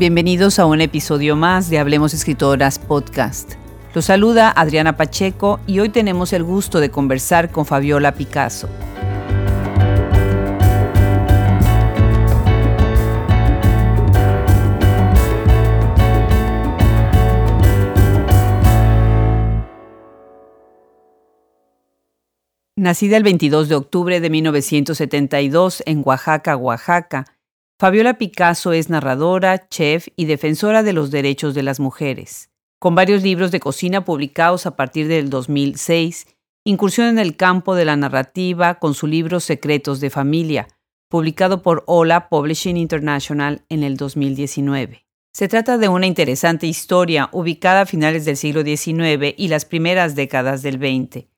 Bienvenidos a un episodio más de Hablemos Escritoras Podcast. Los saluda Adriana Pacheco y hoy tenemos el gusto de conversar con Fabiola Picasso. Nacida el 22 de octubre de 1972 en Oaxaca, Oaxaca, Fabiola Picasso es narradora, chef y defensora de los derechos de las mujeres. Con varios libros de cocina publicados a partir del 2006, incursión en el campo de la narrativa con su libro Secretos de Familia, publicado por Ola Publishing International en el 2019. Se trata de una interesante historia ubicada a finales del siglo XIX y las primeras décadas del XX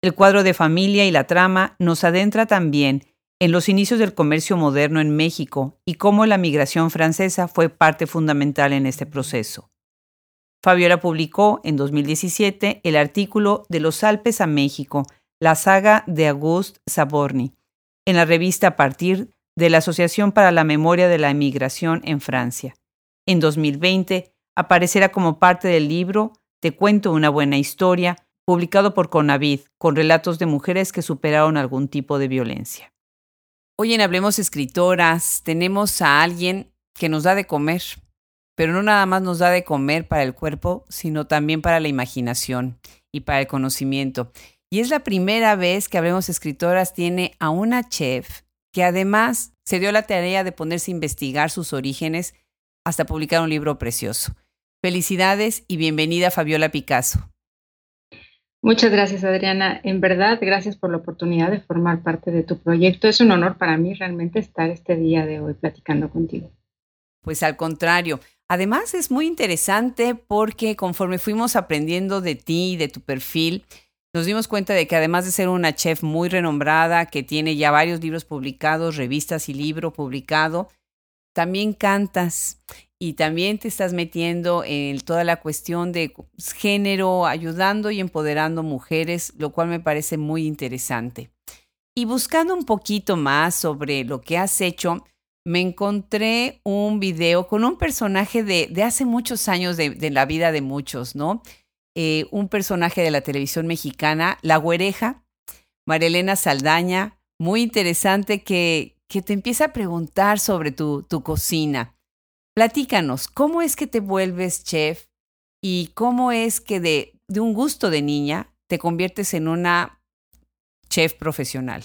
el cuadro de familia y la trama nos adentra también en los inicios del comercio moderno en México y cómo la migración francesa fue parte fundamental en este proceso. Fabiola publicó en 2017 el artículo De los Alpes a México, la saga de Auguste Saborny, en la revista partir de la Asociación para la Memoria de la Emigración en Francia. En 2020 aparecerá como parte del libro Te cuento una buena historia, publicado por Conavid, con relatos de mujeres que superaron algún tipo de violencia. Hoy en Hablemos Escritoras tenemos a alguien que nos da de comer, pero no nada más nos da de comer para el cuerpo, sino también para la imaginación y para el conocimiento. Y es la primera vez que Hablemos Escritoras tiene a una chef que además se dio la tarea de ponerse a investigar sus orígenes hasta publicar un libro precioso. Felicidades y bienvenida Fabiola Picasso. Muchas gracias, Adriana. En verdad, gracias por la oportunidad de formar parte de tu proyecto. Es un honor para mí realmente estar este día de hoy platicando contigo. Pues al contrario. Además es muy interesante porque conforme fuimos aprendiendo de ti y de tu perfil, nos dimos cuenta de que además de ser una chef muy renombrada, que tiene ya varios libros publicados, revistas y libro publicado, también cantas y también te estás metiendo en toda la cuestión de género, ayudando y empoderando mujeres, lo cual me parece muy interesante. Y buscando un poquito más sobre lo que has hecho, me encontré un video con un personaje de, hace muchos años de, la vida de muchos, ¿no? Eh, un personaje de la televisión mexicana, La Güereja, Marilena Saldaña, muy interesante que, que te empieza a preguntar sobre tu, tu cocina. Platícanos, ¿cómo es que te vuelves chef y cómo es que de, de un gusto de niña te conviertes en una chef profesional?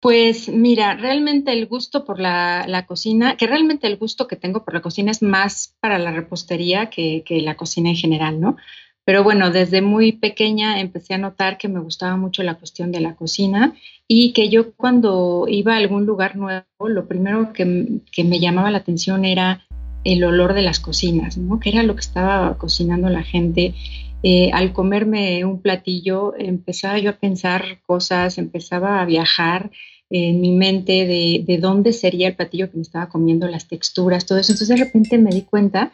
Pues mira, realmente el gusto por la, la, cocina, que realmente el gusto que tengo por la cocina es más para la repostería que, que, la cocina en general, ¿no? Pero bueno, desde muy pequeña empecé a notar que me gustaba mucho la cuestión de la cocina y que yo cuando iba a algún lugar nuevo, lo primero que, me llamaba la atención era el olor de las cocinas, ¿no? Que era lo que estaba cocinando la gente. Eh, al comerme un platillo, empezaba yo a pensar cosas, empezaba a viajar en mi mente de, de dónde sería el platillo que me estaba comiendo, las texturas, todo eso. Entonces de repente me di cuenta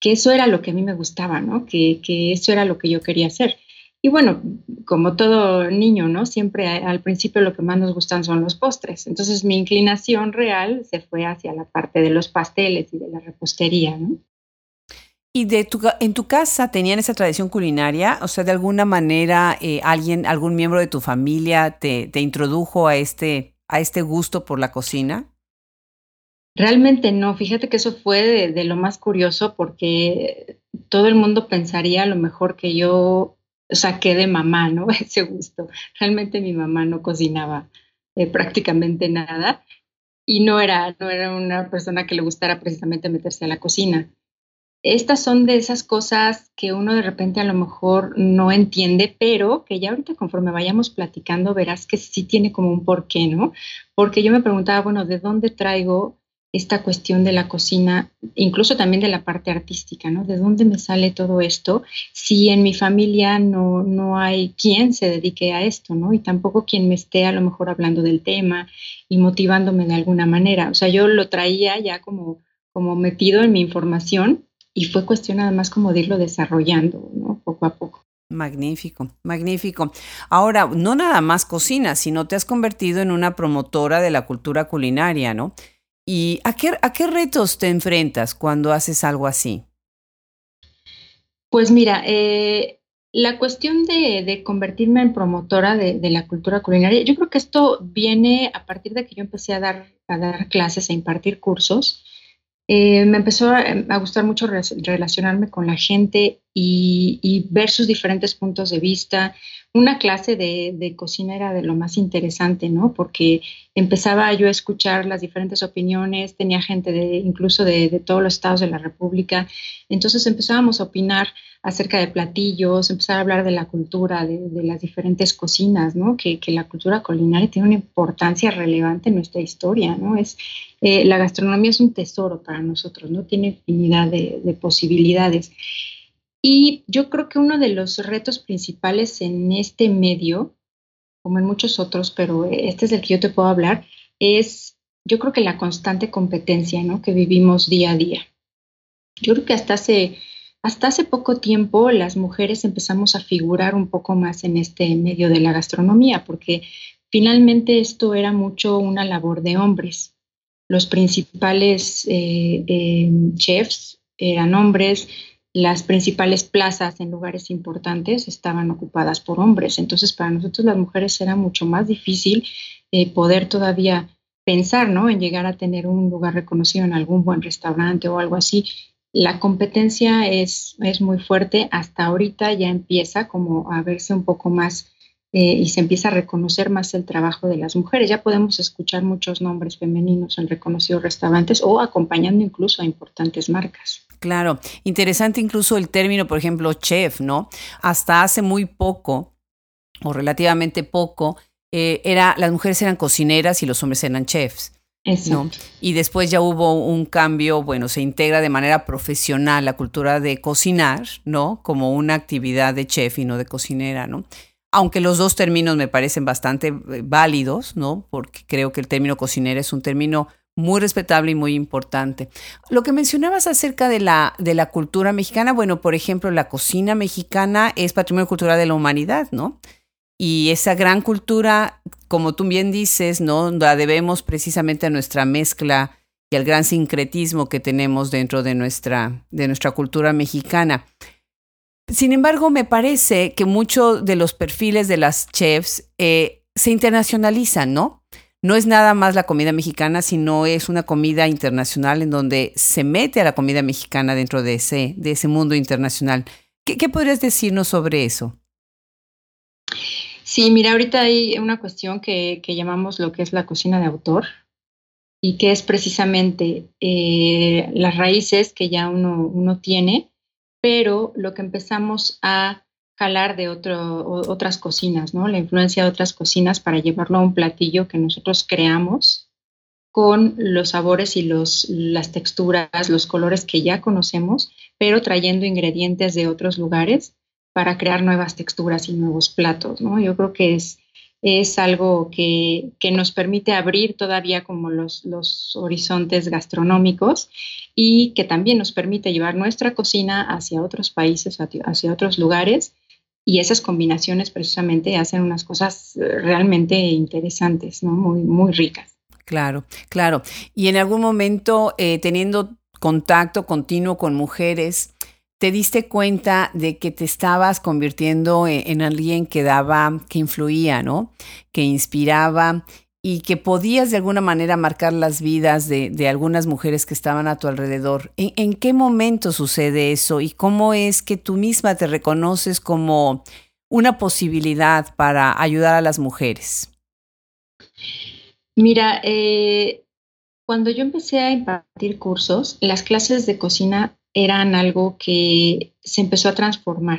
que eso era lo que a mí me gustaba, ¿no? Que, eso era lo que yo quería hacer. Y bueno, como todo niño, ¿no? Siempre al principio lo que más nos gustan son los postres. Entonces mi inclinación real se fue hacia la parte de los pasteles y de la repostería, ¿no? ¿Y de tu, en tu casa tenían esa tradición culinaria? O sea, de alguna manera eh, alguien, algún miembro de tu familia te, te introdujo a este, a este gusto por la cocina? Realmente no, fíjate que eso fue de, lo más curioso porque todo el mundo pensaría a lo mejor que yo saqué de mamá, ¿no? Ese gusto. Realmente mi mamá no cocinaba eh, prácticamente nada y no era, no era una persona que le gustara precisamente meterse a la cocina. Estas son de esas cosas que uno de repente a lo mejor no entiende, pero que ya ahorita conforme vayamos platicando verás que sí tiene como un porqué, ¿no? Porque yo me preguntaba, bueno, ¿de dónde traigo esta cuestión de la cocina, incluso también de la parte artística, ¿no? ¿De dónde me sale todo esto? Si en mi familia no, no hay quien se dedique a esto, ¿no? Y tampoco quien me esté a lo mejor hablando del tema y motivándome de alguna manera. O sea, yo lo traía ya como, como metido en mi información y fue cuestión además como de irlo desarrollando, ¿no? Poco a poco. Magnífico, magnífico. Ahora, no nada más cocina, sino te has convertido en una promotora de la cultura culinaria, ¿no? ¿Y a qué, a qué retos te enfrentas cuando haces algo así? Pues mira, eh, la cuestión de, convertirme en promotora de, la cultura culinaria, yo creo que esto viene a partir de que yo empecé a dar, a dar clases, a impartir cursos. Eh, me empezó a, gustar mucho relacionarme con la gente y, ver sus diferentes puntos de vista. Una clase de, cocina era de lo más interesante, ¿no? Porque empezaba yo a escuchar las diferentes opiniones, tenía gente de, incluso de, de todos los estados de la República, entonces empezábamos a opinar acerca de platillos, empezar a hablar de la cultura, de, las diferentes cocinas, ¿no? Que, la cultura culinaria tiene una importancia relevante en nuestra historia, ¿no? Es, eh, la gastronomía es un tesoro para nosotros, ¿no? Tiene infinidad de, posibilidades. Y yo creo que uno de los retos principales en este medio, como en muchos otros, pero este es el que yo te puedo hablar, es yo creo que la constante competencia ¿no? que vivimos día a día. Yo creo que hasta hace hasta hace poco tiempo las mujeres empezamos a figurar un poco más en este medio de la gastronomía, porque finalmente esto era mucho una labor de hombres. Los principales eh, eh, chefs eran hombres, las principales plazas en lugares importantes estaban ocupadas por hombres. Entonces, para nosotros las mujeres era mucho más difícil eh, poder todavía pensar ¿no? en llegar a tener un lugar reconocido en algún buen restaurante o algo así la competencia es, es muy fuerte, hasta ahorita ya empieza como a verse un poco más eh, y se empieza a reconocer más el trabajo de las mujeres. Ya podemos escuchar muchos nombres femeninos en reconocidos restaurantes o acompañando incluso a importantes marcas. Claro, interesante incluso el término, por ejemplo, chef, ¿no? Hasta hace muy poco, o relativamente poco, eh, era, las mujeres eran cocineras y los hombres eran chefs. ¿no? Y después ya hubo un cambio, bueno, se integra de manera profesional la cultura de cocinar, ¿no? Como una actividad de chef y no de cocinera, ¿no? Aunque los dos términos me parecen bastante eh, válidos, ¿no? Porque creo que el término cocinera es un término muy respetable y muy importante. Lo que mencionabas acerca de la, de la cultura mexicana, bueno, por ejemplo, la cocina mexicana es patrimonio cultural de la humanidad, ¿no? Y esa gran cultura, como tú bien dices, ¿no? La debemos precisamente a nuestra mezcla y al gran sincretismo que tenemos dentro de nuestra, de nuestra cultura mexicana. Sin embargo, me parece que muchos de los perfiles de las chefs eh, se internacionalizan, ¿no? No es nada más la comida mexicana, sino es una comida internacional en donde se mete a la comida mexicana dentro de ese, de ese mundo internacional. ¿Qué, podrías decirnos sobre eso? Sí, mira, ahorita hay una cuestión que, llamamos lo que es la cocina de autor y que es precisamente eh, las raíces que ya uno, uno, tiene, pero lo que empezamos a jalar de otras cocinas, ¿no? La influencia de otras cocinas para llevarlo a un platillo que nosotros creamos con los sabores y los, las texturas, los colores que ya conocemos, pero trayendo ingredientes de otros lugares para crear nuevas texturas y nuevos platos, ¿no? Yo creo que es, es algo que, nos permite abrir todavía como los, los horizontes gastronómicos y que también nos permite llevar nuestra cocina hacia otros países, hacia otros lugares y esas combinaciones precisamente hacen unas cosas eh, realmente interesantes, ¿no? muy, muy ricas. Claro, claro. Y en algún momento, eh, teniendo contacto continuo con mujeres, te diste cuenta de que te estabas convirtiendo e-, en, alguien que daba, que influía, ¿no? Que inspiraba y que podías de alguna manera marcar las vidas de, algunas mujeres que estaban a tu alrededor. ¿En, qué momento sucede eso y cómo es que tú misma te reconoces como una posibilidad para ayudar a las mujeres? Mira, eh, cuando yo empecé a impartir cursos, las clases de cocina eran algo que se empezó a transformar.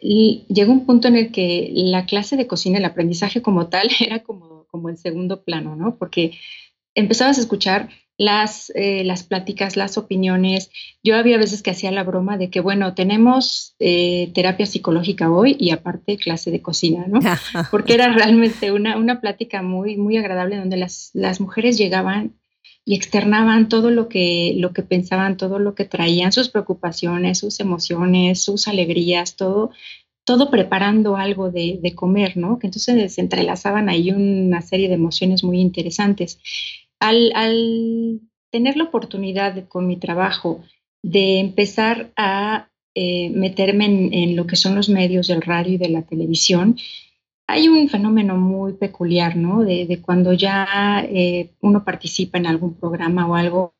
Llegó un punto en el que la clase de cocina, el aprendizaje como tal, era como, como en segundo plano, ¿no? Porque empezabas a escuchar las, eh, las pláticas, las opiniones. Yo había veces que hacía la broma de que, bueno, tenemos eh, terapia psicológica hoy y aparte clase de cocina, ¿no? Porque era realmente una, una plática muy, muy agradable donde las, las mujeres llegaban y externaban todo lo que, lo que pensaban, todo lo que traían, sus preocupaciones, sus emociones, sus alegrías, todo, todo preparando algo de, comer, ¿no? Que entonces se entrelazaban ahí una serie de emociones muy interesantes. al, tener la oportunidad con mi trabajo de empezar a eh, meterme en, lo que son los medios del radio y de la televisión, hay un fenómeno muy peculiar, ¿no? De, cuando ya eh, uno participa en algún programa o algo,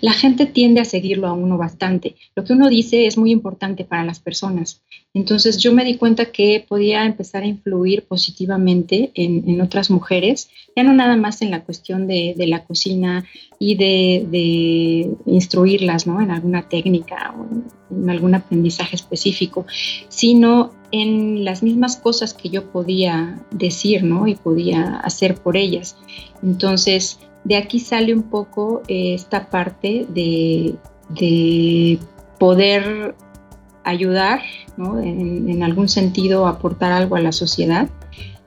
la gente tiende a seguirlo a uno bastante. Lo que uno dice es muy importante para las personas. Entonces yo me di cuenta que podía empezar a influir positivamente en, otras mujeres, ya no nada más en la cuestión de, la cocina y de, instruirlas ¿no? en alguna técnica o en algún aprendizaje específico, sino en las mismas cosas que yo podía decir ¿no? y podía hacer por ellas. Entonces, de aquí sale un poco eh, esta parte de, poder ayudar, en, algún sentido aportar algo a la sociedad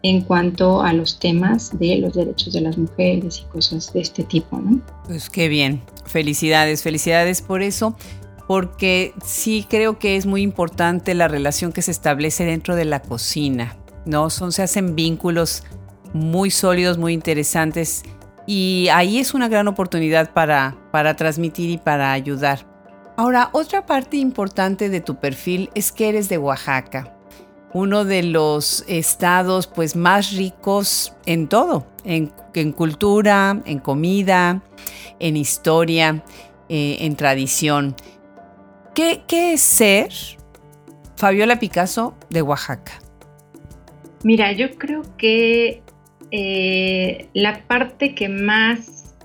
en cuanto a los temas de los derechos de las mujeres y cosas de este tipo. ¿no? Pues qué bien, felicidades, felicidades por eso, porque sí creo que es muy importante la relación que se establece dentro de la cocina, ¿no? Son, se hacen vínculos muy sólidos, muy interesantes y ahí es una gran oportunidad para, para transmitir y para ayudar. Ahora, otra parte importante de tu perfil es que eres de Oaxaca, uno de los estados pues más ricos en todo, en, cultura, en comida, en historia, eh, en tradición. ¿Qué, ¿Qué es ser Fabiola Picasso de Oaxaca? Mira, yo creo que eh, la parte que más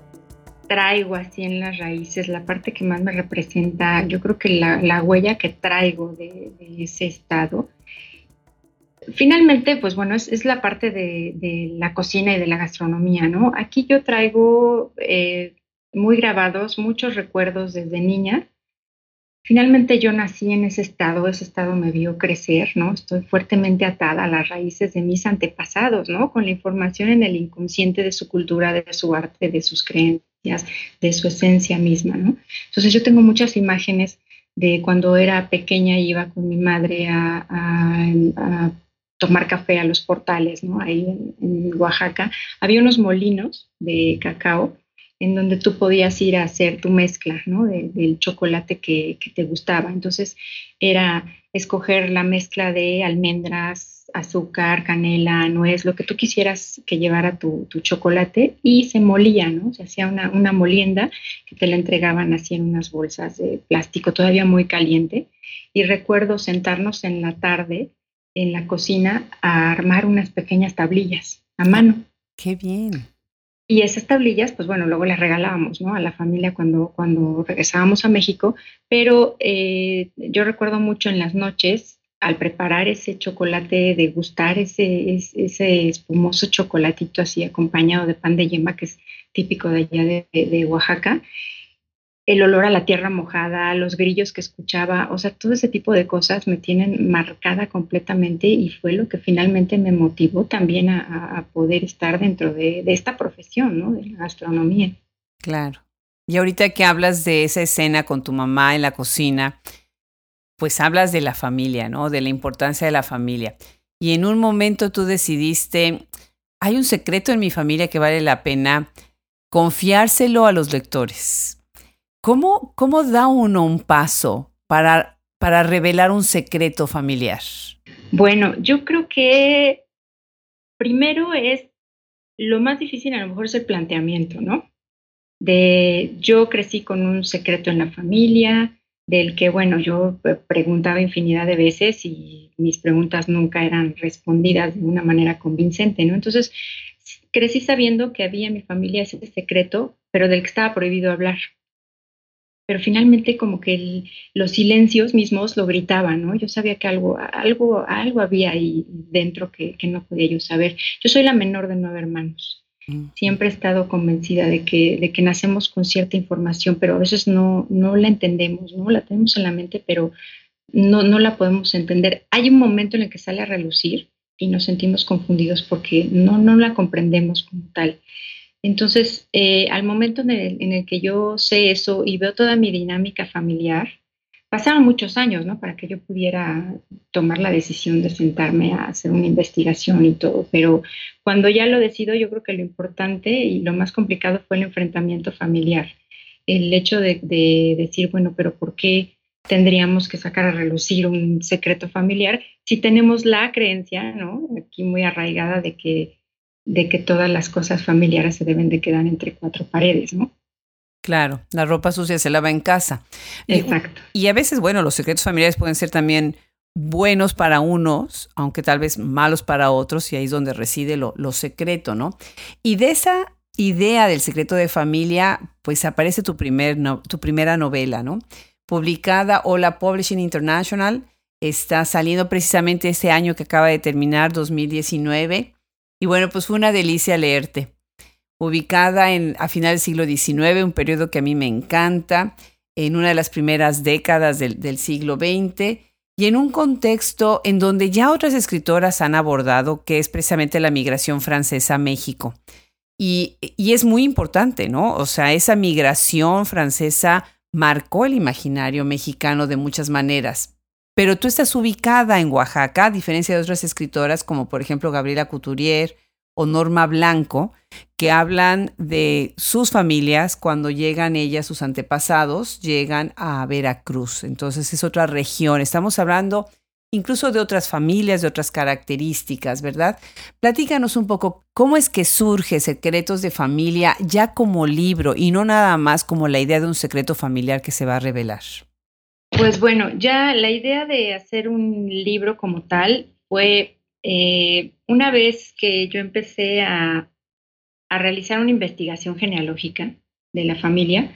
traigo así en las raíces, la parte que más me representa, yo creo que la, huella que traigo de, ese estado, finalmente, pues bueno, es, la parte de, la cocina y de la gastronomía, ¿no? Aquí yo traigo eh, muy grabados muchos recuerdos desde niña Finalmente yo nací en ese estado, ese estado me vio crecer, ¿no? Estoy fuertemente atada a las raíces de mis antepasados, ¿no? Con la información en el inconsciente de su cultura, de su arte, de sus creencias, de su esencia misma, ¿no? Entonces yo tengo muchas imágenes de cuando era pequeña iba con mi madre a, tomar café a los portales, ¿no? Ahí en Oaxaca. Había unos molinos de cacao en donde tú podías ir a hacer tu mezcla ¿no? del chocolate que, te gustaba. Entonces era escoger la mezcla de almendras, azúcar, canela, nuez, lo que tú quisieras que llevara tu, chocolate y se molía, ¿no? Se hacía una, una, molienda que te la entregaban así en unas bolsas de plástico todavía muy caliente. Y recuerdo sentarnos en la tarde en la cocina a armar unas pequeñas tablillas a mano. ¡Qué bien! Y esas tablillas, pues bueno, luego las regalábamos ¿no? a la familia cuando, cuando regresábamos a México, pero eh, yo recuerdo mucho en las noches, al preparar ese chocolate, degustar ese, ese espumoso chocolatito así acompañado de pan de yema, que es típico de allá de, de Oaxaca, el olor a la tierra mojada, los grillos que escuchaba, o sea, todo ese tipo de cosas me tienen marcada completamente y fue lo que finalmente me motivó también a, poder estar dentro de, esta profesión, ¿no? De la gastronomía. Claro. Y ahorita que hablas de esa escena con tu mamá en la cocina, pues hablas de la familia, ¿no? De la importancia de la familia. Y en un momento tú decidiste, hay un secreto en mi familia que vale la pena confiárselo a los lectores. ¿Cómo, ¿Cómo da uno un paso para, para revelar un secreto familiar? Bueno, yo creo que primero es lo más difícil a lo mejor es el planteamiento, ¿no? De yo crecí con un secreto en la familia, del que, bueno, yo preguntaba infinidad de veces y mis preguntas nunca eran respondidas de una manera convincente, ¿no? Entonces, crecí sabiendo que había en mi familia ese secreto, pero del que estaba prohibido hablar pero finalmente como que los silencios mismos lo gritaban, ¿no? Yo sabía que algo, algo, algo había ahí dentro que, no podía yo saber. Yo soy la menor de nueve hermanos. Mm. Siempre he estado convencida de que, de que nacemos con cierta información, pero a veces no, no la entendemos, ¿no? La tenemos en la mente, pero no, no la podemos entender. Hay un momento en el que sale a relucir y nos sentimos confundidos porque no, no la comprendemos como tal. Entonces, eh, al momento en el, que yo sé eso y veo toda mi dinámica familiar, pasaron muchos años, ¿no? Para que yo pudiera tomar la decisión de sentarme a hacer una investigación y todo, pero cuando ya lo decido, yo creo que lo importante y lo más complicado fue el enfrentamiento familiar. El hecho de, decir, bueno, pero ¿por qué tendríamos que sacar a relucir un secreto familiar si tenemos la creencia, ¿no? Aquí muy arraigada de que, de que todas las cosas familiares se deben de quedar entre cuatro paredes, ¿no? Claro, la ropa sucia se lava en casa. Exacto. Y, a veces, bueno, los secretos familiares pueden ser también buenos para unos, aunque tal vez malos para otros, y ahí es donde reside lo, secreto, ¿no? Y de esa idea del secreto de familia, pues aparece tu, primer tu primera novela, ¿no? Publicada Hola Publishing International, está saliendo precisamente ese año que acaba de terminar, 2019. Y bueno, pues fue una delicia leerte ubicada en, a final del siglo XIX, un periodo que a mí me encanta, en una de las primeras décadas del, siglo XX y en un contexto en donde ya otras escritoras han abordado, que es precisamente la migración francesa a México. Y, y, es muy importante, ¿no? O sea, esa migración francesa marcó el imaginario mexicano de muchas maneras. Pero tú estás ubicada en Oaxaca, a diferencia de otras escritoras como por ejemplo Gabriela Couturier o Norma Blanco, que hablan de sus familias cuando llegan ellas, sus antepasados, llegan a Veracruz. Entonces es otra región. Estamos hablando incluso de otras familias, de otras características, ¿verdad? Platícanos un poco cómo es que surge Secretos de Familia ya como libro y no nada más como la idea de un secreto familiar que se va a revelar. Pues bueno, ya la idea de hacer un libro como tal fue eh, una vez que yo empecé a, realizar una investigación genealógica de la familia,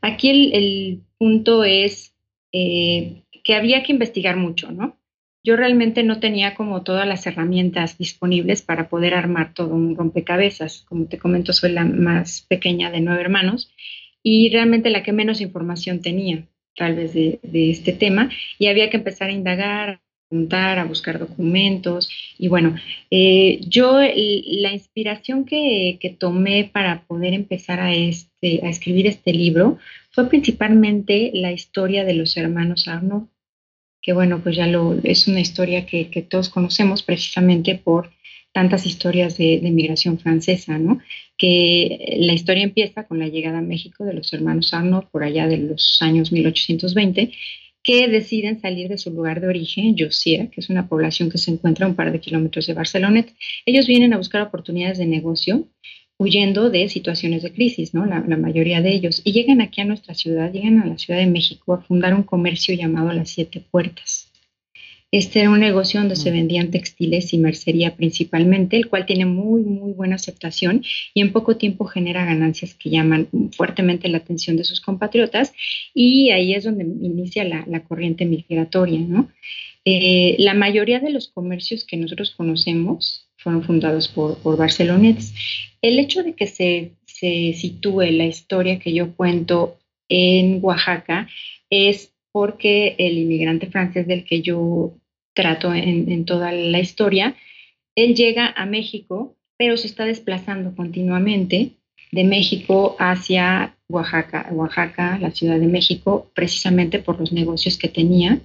aquí el, punto es eh, que había que investigar mucho, ¿no? Yo realmente no tenía como todas las herramientas disponibles para poder armar todo un rompecabezas. Como te comento, soy la más pequeña de nueve hermanos y realmente la que menos información tenía, tal vez, de, este tema. Y había que empezar a indagar, a buscar documentos. Y bueno, eh, yo la inspiración que, tomé para poder empezar a, este, a escribir este libro fue principalmente la historia de los hermanos Arno, que bueno, pues ya lo, es una historia que, todos conocemos precisamente por tantas historias de, de, migración francesa, ¿no? Que la historia empieza con la llegada a México de los hermanos Arno por allá de los años 1820 que deciden salir de su lugar de origen, Josia, que es una población que se encuentra a un par de kilómetros de Barcelona. Ellos vienen a buscar oportunidades de negocio huyendo de situaciones de crisis, ¿no? La, la, mayoría de ellos. Y llegan aquí a nuestra ciudad, llegan a la Ciudad de México a fundar un comercio llamado Las Siete Puertas. Este era un negocio donde se vendían textiles y mercería principalmente, el cual tiene muy, muy buena aceptación y en poco tiempo genera ganancias que llaman fuertemente la atención de sus compatriotas y ahí es donde inicia la, corriente migratoria. ¿no? Eh, la mayoría de los comercios que nosotros conocemos fueron fundados por, por barcelonetes. El hecho de que se, se sitúe la historia que yo cuento en Oaxaca es porque el inmigrante francés del que yo trato en, toda la historia, él llega a México, pero se está desplazando continuamente de México hacia Oaxaca, Oaxaca, la Ciudad de México, precisamente por los negocios que tenía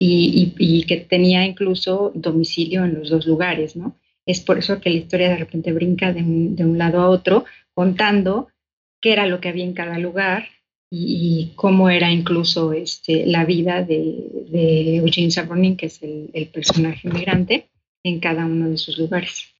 y, que tenía incluso domicilio en los dos lugares, ¿no? Es por eso que la historia de repente brinca de un lado a otro, contando qué era lo que había en cada lugar, y, cómo era incluso este, la vida de, Eugene Savornin, que es el, el, personaje migrante, en cada uno de sus lugares.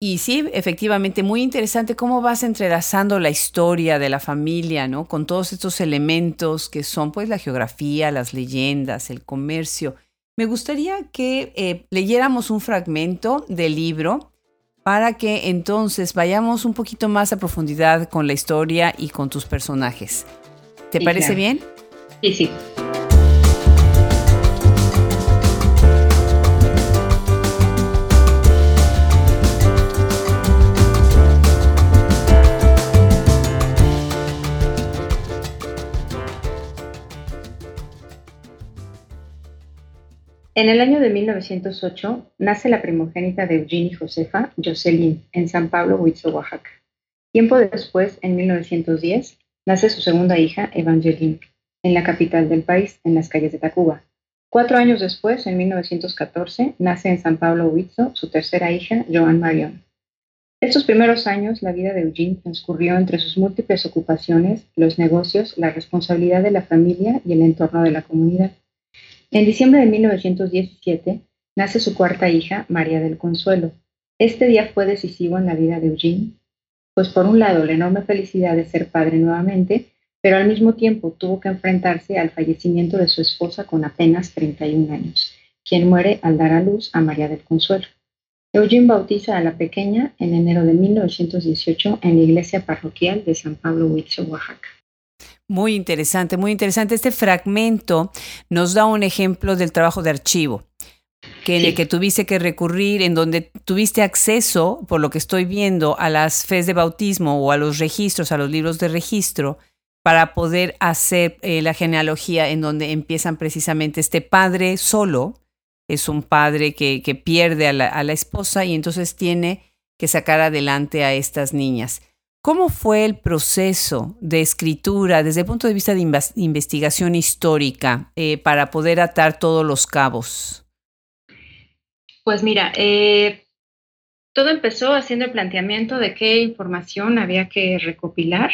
Y sí, efectivamente, muy interesante cómo vas entrelazando la historia de la familia, ¿no? Con todos estos elementos que son, pues, la geografía, las leyendas, el comercio. Me gustaría que eh, leyéramos un fragmento del libro para que entonces vayamos un poquito más a profundidad con la historia y con tus personajes. ¿Te parece bien? Sí, sí. En el año de 1908 nace la primogénita de Eugene y Josefa, Jocelyn, en San Pablo, Huitzo, Oaxaca. Tiempo después, en 1910, nace su segunda hija, Evangeline. en la capital del país, en las calles de Tacuba. Cuatro años después, en 1914, nace en San Pablo Huitzo su tercera hija, Joan Marion. Estos primeros años, la vida de Eugene transcurrió entre sus múltiples ocupaciones, los negocios, la responsabilidad de la familia y el entorno de la comunidad. En diciembre de 1917, nace su cuarta hija, María del Consuelo. Este día fue decisivo en la vida de Eugene, pues por un lado la enorme felicidad de ser padre nuevamente, pero al mismo tiempo tuvo que enfrentarse al fallecimiento de su esposa con apenas 31 años, quien muere al dar a luz a María del Consuelo. Eugene bautiza a la pequeña en enero de 1918 en la iglesia parroquial de San Pablo Huitzo, Oaxaca. Muy interesante, muy interesante. Este fragmento nos da un ejemplo del trabajo de archivo que en el que tuviste que recurrir, en donde tuviste acceso, por lo que estoy viendo, a las fes de bautismo o a los registros, a los libros de registro, para poder hacer eh, la genealogía en donde empiezan precisamente este padre solo, es un padre que, que pierde a la, a la esposa y entonces tiene que sacar adelante a estas niñas. ¿Cómo fue el proceso de escritura desde el punto de vista de investigación histórica eh, para poder atar todos los cabos? Pues mira, eh, todo empezó haciendo el planteamiento de qué información había que recopilar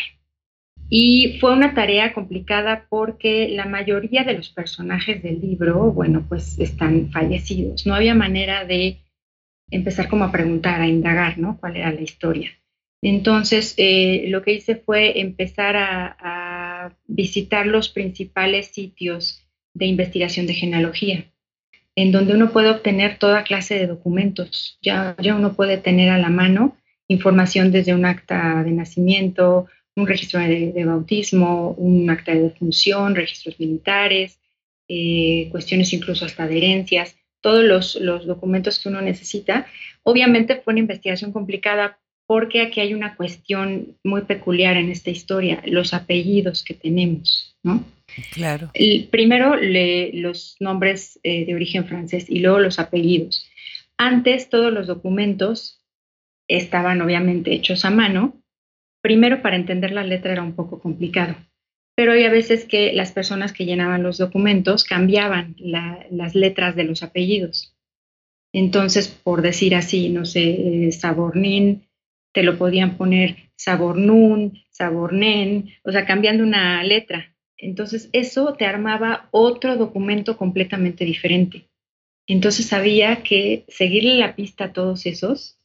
y fue una tarea complicada porque la mayoría de los personajes del libro, bueno, pues están fallecidos. No había manera de empezar como a preguntar, a indagar, ¿no? ¿Cuál era la historia? Entonces, eh, lo que hice fue empezar a, visitar los principales sitios de investigación de genealogía, en donde uno puede obtener toda clase de documentos. Ya, uno puede tener a la mano información desde un acta de nacimiento, un registro de, bautismo, un acta de defunción, registros militares, eh, cuestiones incluso hasta de herencias, todos los, los documentos que uno necesita. Obviamente fue una investigación complicada porque aquí hay una cuestión muy peculiar en esta historia, los apellidos que tenemos, ¿no? Claro. El, primero los nombres eh, de origen francés y luego los apellidos. Antes todos los documentos estaban obviamente hechos a mano. Primero para entender la letra era un poco complicado, pero hay a veces que las personas que llenaban los documentos cambiaban las letras de los apellidos. Entonces, por decir así, no sé, eh, Sabornín te lo podían poner Sabornún, Sabornen, o sea, cambiando una letra. Entonces, eso te armaba otro documento completamente diferente. Entonces, había que seguirle la pista a todos esos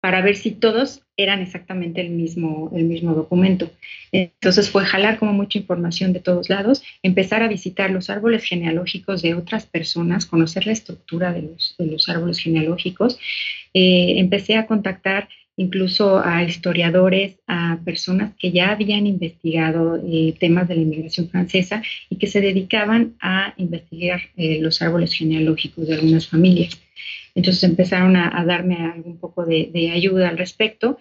para ver si todos eran exactamente el mismo, el mismo documento. Entonces fue jalar como mucha información de todos lados, empezar a visitar los árboles genealógicos de otras personas, conocer la estructura de los, de los árboles genealógicos. Eh, empecé a contactar incluso a historiadores, a personas que ya habían investigado eh, temas de la inmigración francesa y que se dedicaban a investigar eh, los árboles genealógicos de algunas familias. Entonces empezaron a, darme algún poco de, ayuda al respecto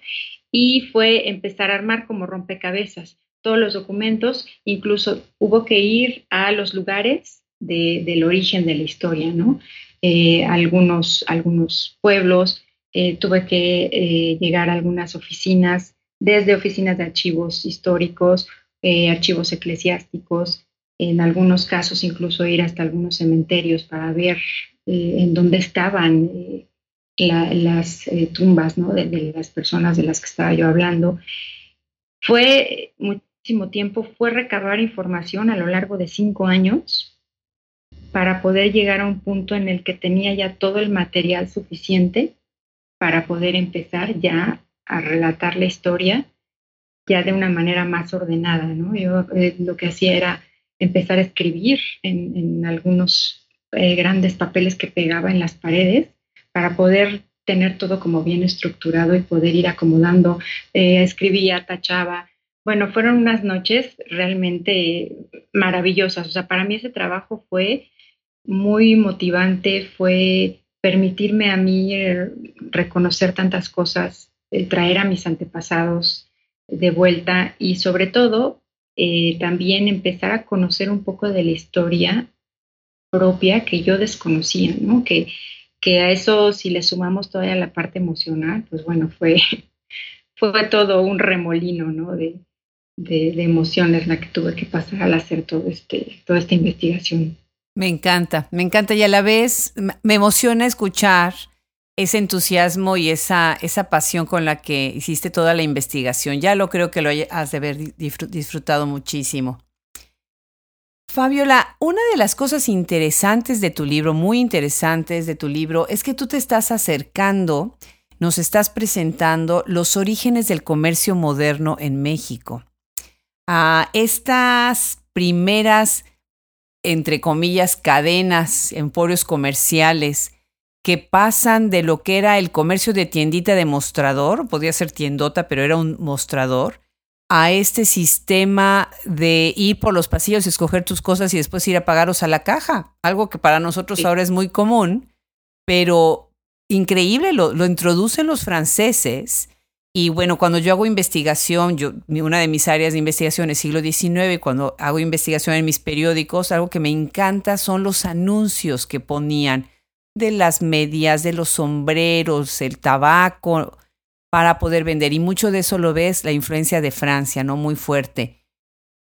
y fue empezar a armar como rompecabezas todos los documentos, incluso hubo que ir a los lugares del origen de la historia, ¿no? Eh, algunos, algunos pueblos, eh, tuve que eh, llegar a algunas oficinas, desde oficinas de archivos históricos, eh, archivos eclesiásticos, en algunos casos incluso ir hasta algunos cementerios para ver en dónde estaban las tumbas de, de, las personas de las que estaba yo hablando. Fue muchísimo tiempo, fue recabar información a lo largo de cinco años para poder llegar a un punto en el que tenía ya todo el material suficiente para poder empezar ya a relatar la historia ya de una manera más ordenada, ¿no? Yo eh, lo que hacía era empezar a escribir en, algunos eh, grandes papeles que pegaba en las paredes para poder tener todo como bien estructurado y poder ir acomodando, eh, escribía, tachaba. Bueno, fueron unas noches realmente maravillosas. O sea, para mí ese trabajo fue muy motivante, fue permitirme a mí eh, reconocer tantas cosas, eh, traer a mis antepasados de vuelta y sobre todo eh, también empezar a conocer un poco de la historia propia que yo desconocía, ¿no? Que, que a eso si le sumamos todavía la parte emocional, pues bueno, fue, fue todo un remolino, ¿no? De, de, emociones la que tuve que pasar al hacer todo este, toda esta investigación. Me encanta, me encanta y a la vez me emociona escuchar ese entusiasmo y esa, esa pasión con la que hiciste toda la investigación. Ya lo creo que lo has de haber disfrutado muchísimo. Fabiola, una de las cosas interesantes de tu libro, muy interesantes de tu libro, es que tú te estás acercando, nos estás presentando los orígenes del comercio moderno en México. A estas primeras, entre comillas, cadenas, emporios comerciales que pasan de lo que era el comercio de tiendita de mostrador, podía ser tiendota, pero era un mostrador, a este sistema de ir por los pasillos, escoger tus cosas y después ir a pagarlos a la caja, algo que para nosotros ahora es muy común, pero increíble, lo, lo, introducen los franceses. Y bueno, cuando yo hago investigación, yo, una de mis áreas de investigación es siglo XIX, cuando hago investigación en mis periódicos, algo que me encanta son los anuncios que ponían de las medias, de los sombreros, el tabaco, para poder vender. Y mucho de eso lo ves, la influencia de Francia, ¿no? Muy fuerte.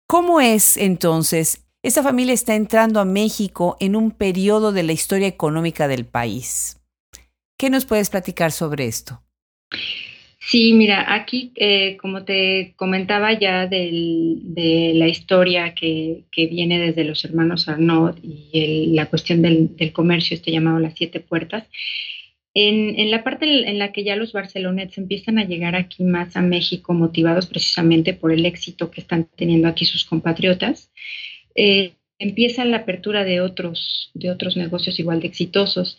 ¿Cómo es entonces? Esta familia está entrando a México en un periodo de la historia económica del país. ¿Qué nos puedes platicar sobre esto? Sí, mira, aquí, eh, como te comentaba ya de la historia que, viene desde los hermanos Arnaud y la cuestión del, comercio, este llamado Las Siete Puertas, en, la parte en la que ya los barcelonets empiezan a llegar aquí más a México, motivados precisamente por el éxito que están teniendo aquí sus compatriotas, eh, empieza la apertura de otros, de otros negocios igual de exitosos.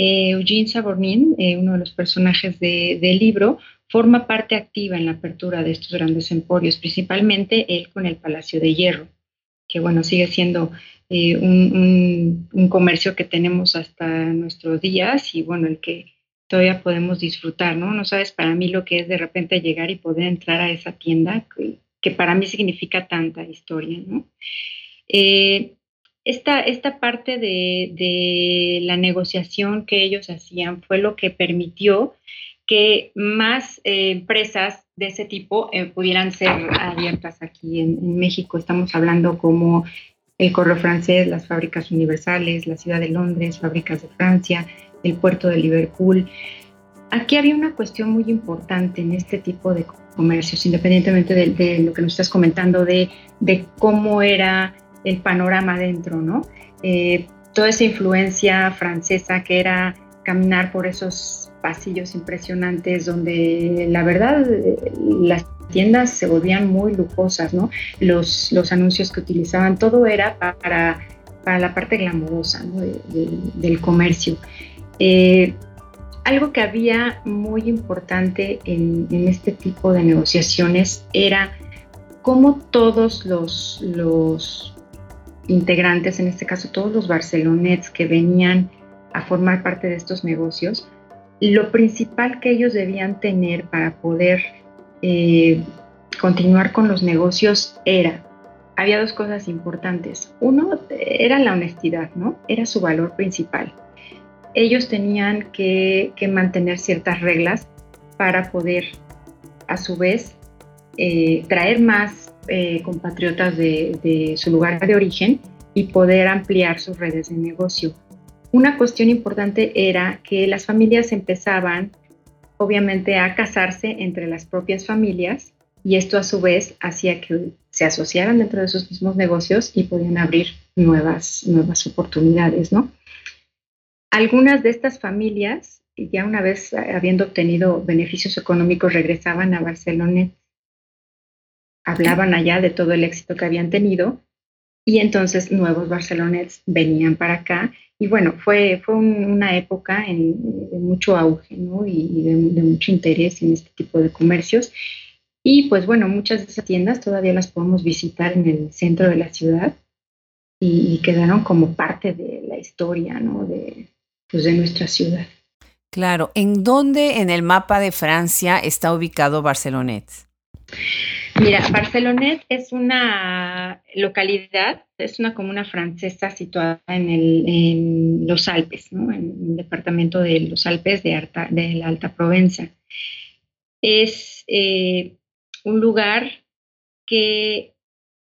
Eh, Eugene Sabornin, eh, uno de los personajes del libro, forma parte activa en la apertura de estos grandes emporios, principalmente él con el Palacio de Hierro, que bueno, sigue siendo eh, un, comercio que tenemos hasta nuestros días y bueno, el que todavía podemos disfrutar, ¿no? No sabes para mí lo que es de repente llegar y poder entrar a esa tienda, que, para mí significa tanta historia, ¿no? Esta, esta, parte de, la negociación que ellos hacían fue lo que permitió que más eh, empresas de ese tipo pudieran ser abiertas aquí en, en, México. Estamos hablando como el correo francés, las fábricas universales, la ciudad de Londres, fábricas de Francia, el puerto de Liverpool. Aquí había una cuestión muy importante en este tipo de comercios, independientemente de, lo que nos estás comentando, de, cómo era el panorama dentro, ¿no? Eh, toda esa influencia francesa que era caminar por esos pasillos impresionantes donde la verdad las tiendas se volvían muy lujosas, ¿no? Los, los anuncios que utilizaban, todo era para, para la parte glamurosa del comercio. Eh, algo que había muy importante en, este tipo de negociaciones era cómo todos los, los integrantes, en este caso todos los barcelonets que venían a formar parte de estos negocios, lo principal que ellos debían tener para poder eh, continuar con los negocios era, había dos cosas importantes. Uno era la honestidad, ¿no? Era su valor principal. Ellos tenían que, mantener ciertas reglas para poder, a su vez, eh, traer más eh, compatriotas de su lugar de origen y poder ampliar sus redes de negocio. Una cuestión importante era que las familias empezaban obviamente a casarse entre las propias familias y esto a su vez hacía que se asociaran dentro de sus mismos negocios y podían abrir nuevas, nuevas oportunidades, ¿no? Algunas de estas familias, ya una vez habiendo obtenido beneficios económicos, regresaban a Barcelona, hablaban allá de todo el éxito que habían tenido y entonces nuevos barcelonets venían para acá y bueno, fue, fue una época de mucho auge ¿no? y, de, mucho interés en este tipo de comercios. Y pues bueno, muchas de esas tiendas todavía las podemos visitar en el centro de la ciudad y, quedaron como parte de la historia ¿no? de, pues de nuestra ciudad. Claro, ¿en dónde en el mapa de Francia está ubicado Barcelonet? Mira, Barcelonet es una localidad, es una comuna francesa situada en, los Alpes, en el departamento de los Alpes de, la Alta Provenza. Es eh, un lugar que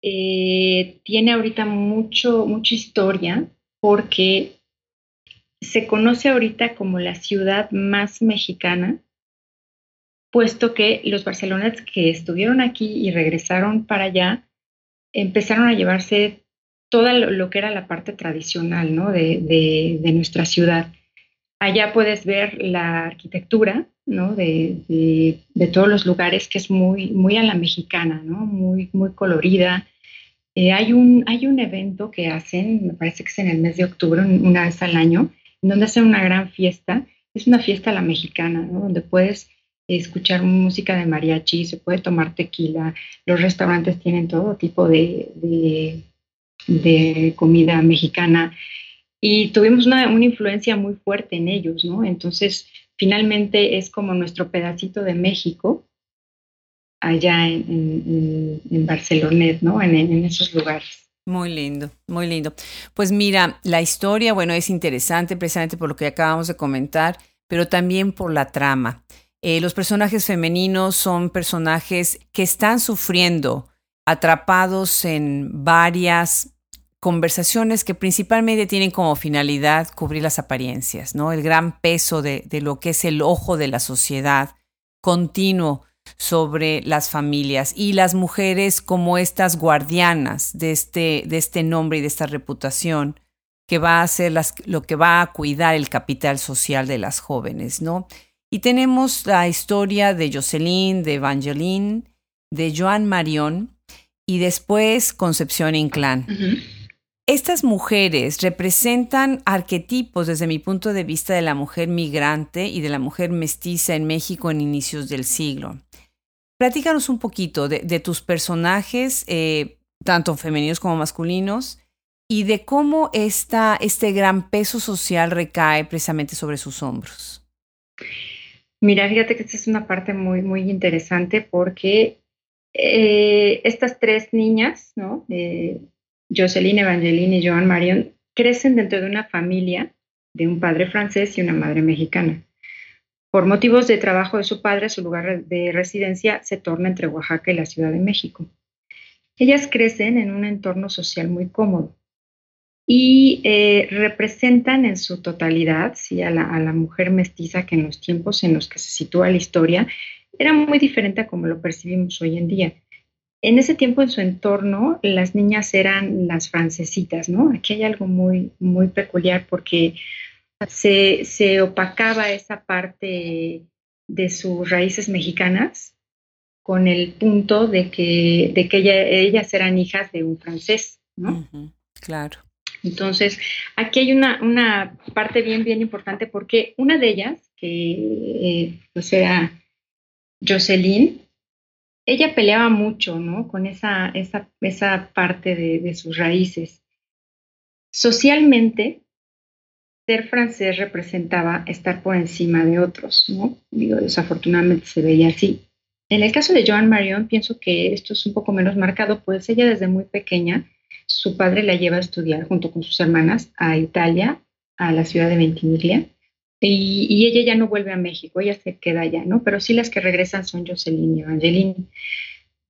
eh, tiene ahorita mucho, mucha historia porque se conoce ahorita como la ciudad más mexicana, puesto que los barceloneses que estuvieron aquí y regresaron para allá empezaron a llevarse toda lo, que era la parte tradicional ¿no? de, de, nuestra ciudad. Allá puedes ver la arquitectura ¿no? de, de, todos los lugares, que es muy, muy a la mexicana, ¿no? muy, muy colorida. Eh, hay, un, hay un evento que hacen, me parece que es en el mes de octubre, una vez al año, donde hacen una gran fiesta. Es una fiesta a la mexicana, donde puedes escuchar música de mariachi, se puede tomar tequila, los restaurantes tienen todo tipo de, de, comida mexicana y tuvimos una, una, influencia muy fuerte en ellos, ¿no? Entonces, finalmente es como nuestro pedacito de México allá en, en, ¿no? En, en esos lugares. Muy lindo, muy lindo. Pues mira, la historia, bueno, es interesante precisamente por lo que acabamos de comentar, pero también por la trama. Eh, los personajes femeninos son personajes que están sufriendo, atrapados en varias conversaciones que principalmente tienen como finalidad cubrir las apariencias, ¿no? El gran peso de, lo que es el ojo de la sociedad continuo sobre las familias y las mujeres como estas guardianas de este, de este nombre y de esta reputación que va a ser lo que va a cuidar el capital social de las jóvenes, ¿no? Y tenemos la historia de Jocelyn, de Evangeline, de Joan Marion y después Concepción Inclán. Estas mujeres representan arquetipos desde mi punto de vista de la mujer migrante y de la mujer mestiza en México en inicios del siglo. Platícanos un poquito de, tus personajes, eh, tanto femeninos como masculinos, y de cómo esta, este gran peso social recae precisamente sobre sus hombros. Mira, fíjate que esta es una parte muy, muy interesante porque eh, estas tres niñas, ¿no? Eh, Jocelyn, Evangeline y Joan Marion, crecen dentro de una familia de un padre francés y una madre mexicana. Por motivos de trabajo de su padre, su lugar de residencia se torna entre Oaxaca y la Ciudad de México. Ellas crecen en un entorno social muy cómodo y eh, representan en su totalidad ¿sí? a, la, a, la, mujer mestiza que en los tiempos en los que se sitúa la historia era muy diferente a como lo percibimos hoy en día. En ese tiempo en su entorno las niñas eran las francesitas, ¿no? Aquí hay algo muy, muy peculiar porque se, se opacaba esa parte de sus raíces mexicanas con el punto de que, de que ellas eran hijas de un francés, ¿no? claro. Entonces, aquí hay una, parte bien, bien importante porque una de ellas, que eh, pues era Jocelyn, ella peleaba mucho, ¿no? Con esa parte de, sus raíces. Socialmente, ser francés representaba estar por encima de otros, ¿no? Digo, desafortunadamente se veía así. En el caso de Joan Marion, pienso que esto es un poco menos marcado, pues ella desde muy pequeña, su padre la lleva a estudiar junto con sus hermanas a Italia, a la ciudad de Ventimiglia, y, ella ya no vuelve a México, ella se queda allá, ¿no? Pero sí las que regresan son Jocelyn y Evangeline.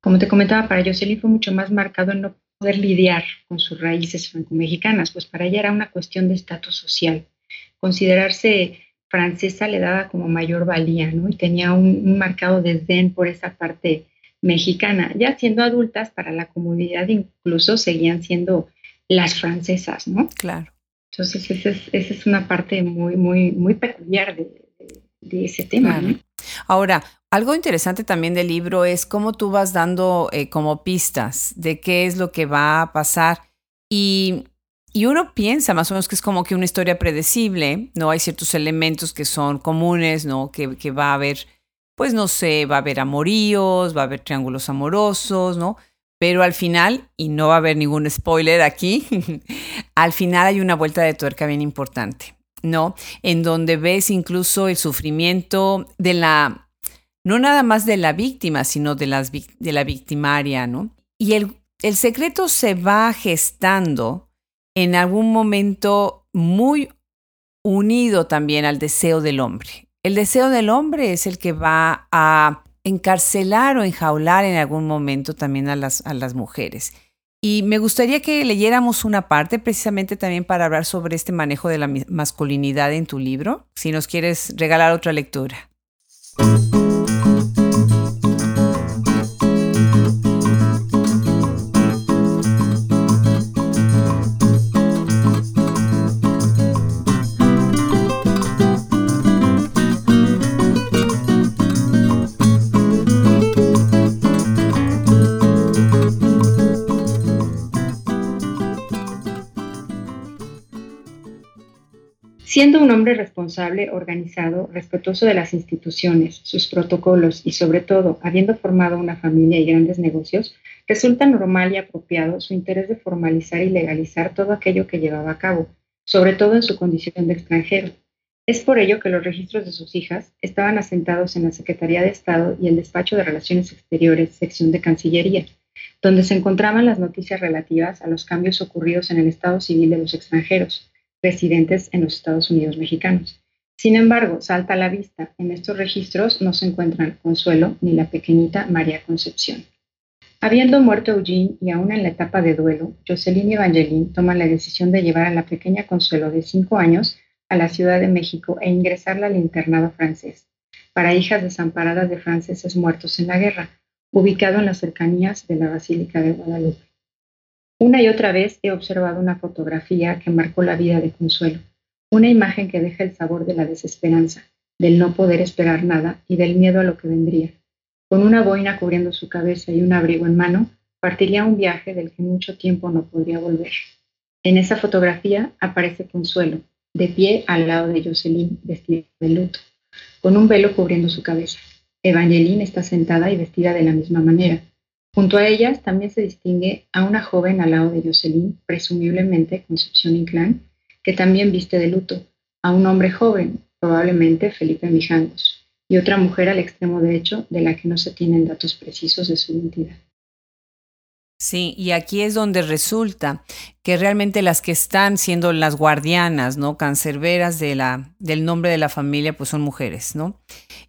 Como te comentaba, para Jocelyn fue mucho más marcado el no poder lidiar con sus raíces franco-mexicanas, pues para ella era una cuestión de estatus social. Considerarse francesa le daba como mayor valía, ¿no? Y tenía un, un marcado desdén por esa parte mexicana. Ya siendo adultas, para la comunidad incluso seguían siendo las francesas, ¿no? Claro. Entonces, esa es, es una parte muy, muy, muy peculiar de, ese tema. Ahora, algo interesante también del libro es cómo tú vas dando eh, como pistas de qué es lo que va a pasar. Y, y, uno piensa más o menos que es como que una historia predecible, ¿no? Hay ciertos elementos que son comunes, ¿no? Que, que va a haber, pues no sé, va a haber amoríos, va a haber triángulos amorosos, ¿no? Pero al final, y no va a haber ningún spoiler aquí, al final hay una vuelta de tuerca bien importante, ¿no? En donde ves incluso el sufrimiento de la, no nada más de la víctima, sino de, las, de la victimaria, ¿no? Y el, el secreto se va gestando en algún momento muy unido también al deseo del hombre. El deseo del hombre es el que va a encarcelar o enjaular en algún momento también a las, a las mujeres. Y me gustaría que leyéramos una parte precisamente también para hablar sobre este manejo de la masculinidad en tu libro, si nos quieres regalar otra lectura. Siendo un hombre responsable, organizado, respetuoso de las instituciones, sus protocolos y sobre todo habiendo formado una familia y grandes negocios, resulta normal y apropiado su interés de formalizar y legalizar todo aquello que llevaba a cabo, sobre todo en su condición de extranjero. Es por ello que los registros de sus hijas estaban asentados en la Secretaría de Estado y el Despacho de Relaciones Exteriores, sección de Cancillería, donde se encontraban las noticias relativas a los cambios ocurridos en el Estado civil de los extranjeros residentes en los Estados Unidos mexicanos. Sin embargo, salta a la vista, en estos registros no se encuentran Consuelo ni la pequeñita María Concepción. Habiendo muerto Eugene y aún en la etapa de duelo, Jocelyn y Evangeline toman la decisión de llevar a la pequeña Consuelo de 5 años a la Ciudad de México e ingresarla al internado francés para hijas desamparadas de franceses muertos en la guerra, ubicado en las cercanías de la Basílica de Guadalupe. Una y otra vez he observado una fotografía que marcó la vida de Consuelo, una imagen que deja el sabor de la desesperanza, del no poder esperar nada y del miedo a lo que vendría. Con una boina cubriendo su cabeza y un abrigo en mano, partiría un viaje del que mucho tiempo no podría volver. En esa fotografía aparece Consuelo, de pie al lado de Jocelyn, vestida de luto, con un velo cubriendo su cabeza. Evangeline está sentada y vestida de la misma manera, Junto a ellas también se distingue a una joven al lado de Jocelyn, presumiblemente Concepción Inclán, que también viste de luto, a un hombre joven, probablemente Felipe Mijangos, y otra mujer al extremo derecho de la que no se tienen datos precisos de su identidad. Sí, y aquí es donde resulta que realmente las que están siendo las guardianas, ¿no? Cancerberas de la, del nombre de la familia, pues son mujeres, ¿no?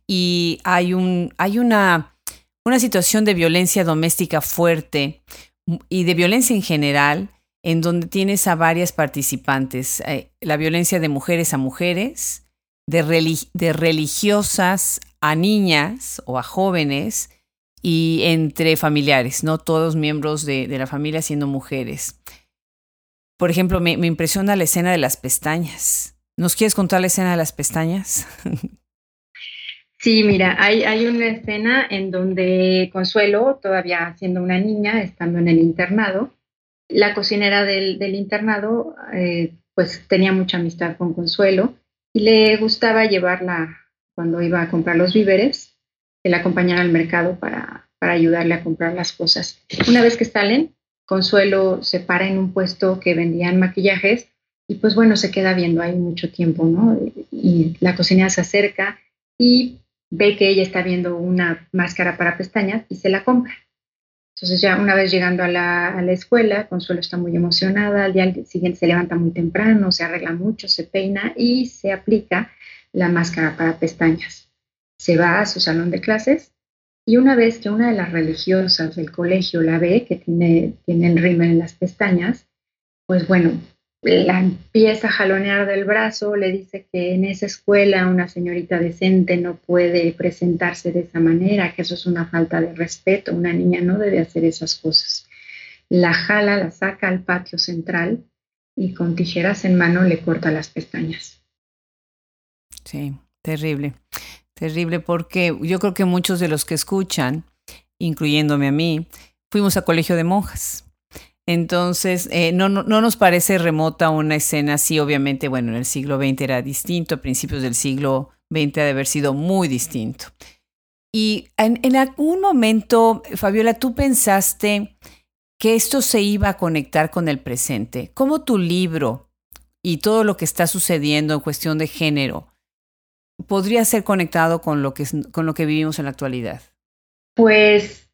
Y hay, un, hay una una situación de violencia doméstica fuerte y de violencia en general, en donde tienes a varias participantes. Eh, la violencia de mujeres a mujeres, de, de, religiosas a niñas o a jóvenes y entre familiares, no todos miembros de, la familia siendo mujeres. Por ejemplo, me impresiona la escena de las pestañas. ¿Nos quieres contar la escena de las pestañas? Sí, mira, hay, una escena en donde Consuelo, todavía siendo una niña, estando en el internado, la cocinera del, internado, eh, pues tenía mucha amistad con Consuelo y le gustaba llevarla cuando iba a comprar los víveres, que la acompañara al mercado para, para ayudarle a comprar las cosas. Una vez que salen, Consuelo se para en un puesto que vendían maquillajes y pues bueno, se queda viendo ahí mucho tiempo, ¿no? Y la cocinera se acerca y ve que ella está viendo una máscara para pestañas y se la compra. Entonces ya una vez llegando a la, escuela, Consuelo está muy emocionada, al día siguiente se levanta muy temprano, se arregla mucho, se peina y se aplica la máscara para pestañas. Se va a su salón de clases y una vez que una de las religiosas del colegio la ve, que tiene, tiene el rímel en las pestañas, pues bueno, la empieza a jalonear del brazo, le dice que en esa escuela una señorita decente no puede presentarse de esa manera, que eso es una falta de respeto, una niña no debe hacer esas cosas. La jala, la saca al patio central y con tijeras en mano le corta las pestañas. Sí, terrible, terrible porque yo creo que muchos de los que escuchan, incluyéndome a mí, fuimos a colegio de monjas entonces, eh, no, no, nos parece remota una escena así, obviamente, bueno, en el siglo XX era distinto, a principios del siglo XX ha de haber sido muy distinto. Y en, en, algún momento, Fabiola, tú pensaste que esto se iba a conectar con el presente. ¿Cómo tu libro y todo lo que está sucediendo en cuestión de género podría ser conectado con lo que, con lo que vivimos en la actualidad? Pues,